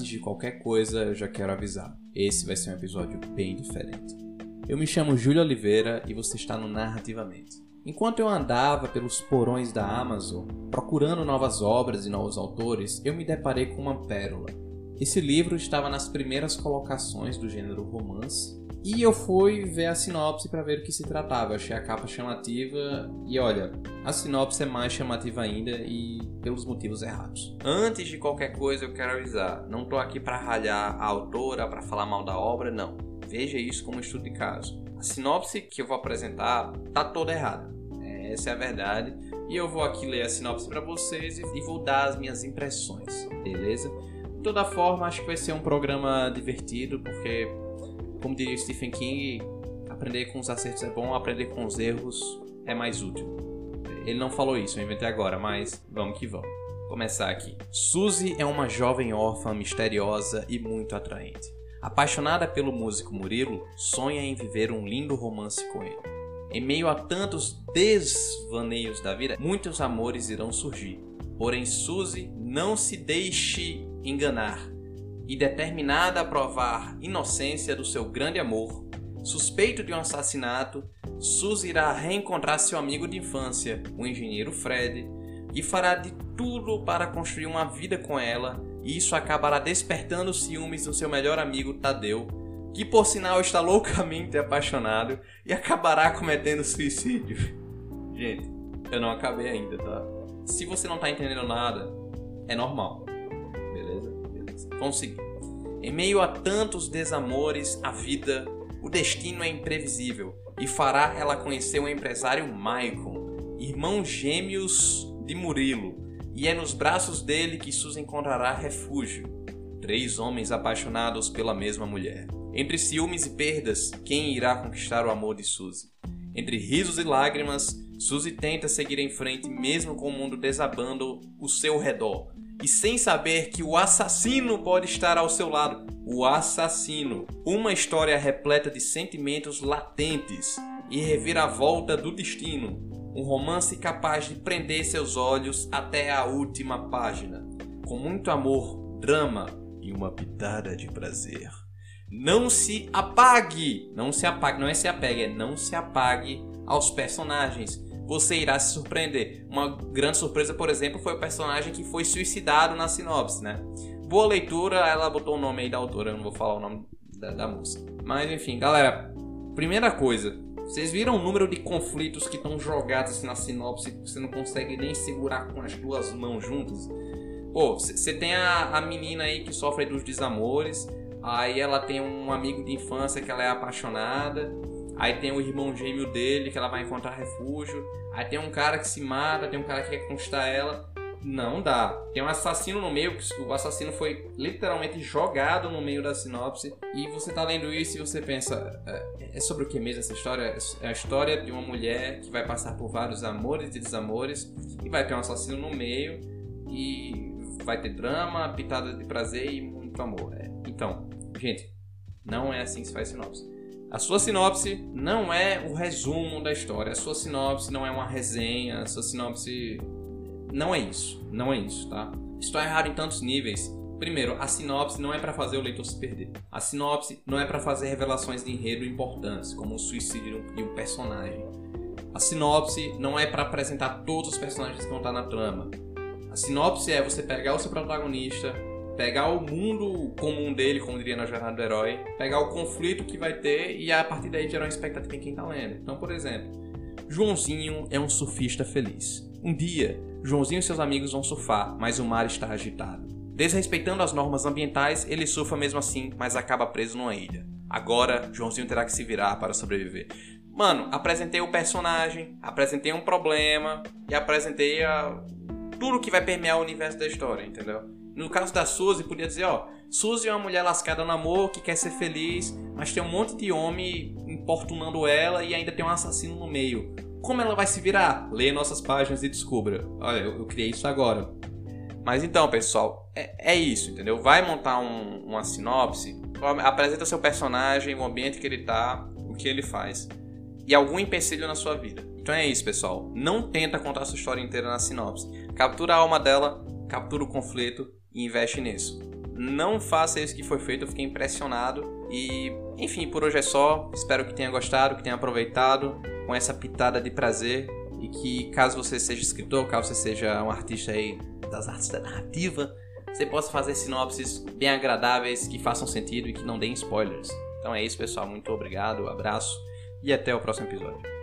antes de qualquer coisa, eu já quero avisar. Esse vai ser um episódio bem diferente. Eu me chamo Júlio Oliveira e você está no Narrativamente. Enquanto eu andava pelos porões da Amazon, procurando novas obras e novos autores, eu me deparei com uma pérola. Esse livro estava nas primeiras colocações do gênero romance e eu fui ver a sinopse para ver o que se tratava. Achei a capa chamativa e olha, a sinopse é mais chamativa ainda e pelos motivos errados. Antes de qualquer coisa, eu quero avisar: não tô aqui para ralhar a autora, para falar mal da obra, não. Veja isso como estudo de caso. A sinopse que eu vou apresentar tá toda errada. Essa é a verdade. E eu vou aqui ler a sinopse para vocês e vou dar as minhas impressões, beleza? De toda forma, acho que vai ser um programa divertido, porque como diria Stephen King, aprender com os acertos é bom, aprender com os erros é mais útil. Ele não falou isso, eu inventei agora, mas vamos que vamos. Começar aqui. Suzy é uma jovem órfã misteriosa e muito atraente. Apaixonada pelo músico Murilo, sonha em viver um lindo romance com ele. Em meio a tantos desvaneios da vida, muitos amores irão surgir. Porém, Suzy não se deixe enganar e determinada a provar inocência do seu grande amor, suspeito de um assassinato, Suzy irá reencontrar seu amigo de infância, o engenheiro Fred, e fará de tudo para construir uma vida com ela, e isso acabará despertando ciúmes do seu melhor amigo Tadeu, que por sinal está loucamente apaixonado e acabará cometendo suicídio. Gente, eu não acabei ainda, tá? Se você não tá entendendo nada, é normal. Em meio a tantos desamores, a vida, o destino é imprevisível e fará ela conhecer o empresário Maicon, irmão gêmeos de Murilo, e é nos braços dele que Suzy encontrará refúgio. Três homens apaixonados pela mesma mulher. Entre ciúmes e perdas, quem irá conquistar o amor de Suzy? Entre risos e lágrimas, Suzy tenta seguir em frente mesmo com o mundo desabando o seu redor, e sem saber que o assassino pode estar ao seu lado. O assassino. Uma história repleta de sentimentos latentes e reviravolta do destino. Um romance capaz de prender seus olhos até a última página. Com muito amor, drama e uma pitada de prazer. Não se apague! Não se apague, não é se apegue, é não se apague aos personagens você irá se surpreender. Uma grande surpresa, por exemplo, foi o personagem que foi suicidado na sinopse, né? Boa leitura, ela botou o nome aí da autora, eu não vou falar o nome da, da moça. Mas enfim, galera, primeira coisa, vocês viram o número de conflitos que estão jogados assim na sinopse que você não consegue nem segurar com as duas mãos juntas? Pô, você tem a, a menina aí que sofre dos desamores, aí ela tem um amigo de infância que ela é apaixonada, Aí tem o irmão gêmeo dele que ela vai encontrar refúgio. Aí tem um cara que se mata, tem um cara que quer conquistar ela. Não dá. Tem um assassino no meio, que o assassino foi literalmente jogado no meio da sinopse. E você tá lendo isso e você pensa: é, é sobre o que mesmo essa história? É a história de uma mulher que vai passar por vários amores e desamores. E vai ter um assassino no meio. E vai ter drama, pitada de prazer e muito amor. É. Então, gente, não é assim que se faz sinopse. A sua sinopse não é o resumo da história, a sua sinopse não é uma resenha, a sua sinopse não é isso, não é isso, tá? Estou errado em tantos níveis. Primeiro, a sinopse não é para fazer o leitor se perder. A sinopse não é para fazer revelações de enredo importantes, como o suicídio de um personagem. A sinopse não é para apresentar todos os personagens que vão estar na trama. A sinopse é você pegar o seu protagonista, pegar o mundo comum dele, como diria na jornada do herói, pegar o conflito que vai ter e a partir daí gerar uma expectativa em quem tá lendo. Então, por exemplo, Joãozinho é um surfista feliz. Um dia, Joãozinho e seus amigos vão surfar, mas o mar está agitado. Desrespeitando as normas ambientais, ele surfa mesmo assim, mas acaba preso numa ilha. Agora, Joãozinho terá que se virar para sobreviver. Mano, apresentei o personagem, apresentei um problema e apresentei a... tudo que vai permear o universo da história, entendeu? No caso da Suzy, podia dizer, ó, Suzy é uma mulher lascada no amor, que quer ser feliz, mas tem um monte de homem importunando ela e ainda tem um assassino no meio. Como ela vai se virar? Leia nossas páginas e descubra. Olha, eu, eu criei isso agora. Mas então, pessoal, é, é isso, entendeu? Vai montar um, uma sinopse, apresenta seu personagem, o ambiente que ele tá, o que ele faz. E algum empecilho na sua vida. Então é isso, pessoal. Não tenta contar sua história inteira na sinopse. Captura a alma dela, captura o conflito e investe nisso. não faça isso que foi feito, eu fiquei impressionado. E, enfim, por hoje é só. Espero que tenha gostado, que tenha aproveitado com essa pitada de prazer. E que, caso você seja escritor, caso você seja um artista aí das artes da narrativa, você possa fazer sinopses bem agradáveis, que façam sentido e que não deem spoilers. Então é isso, pessoal. Muito obrigado, abraço e até o próximo episódio.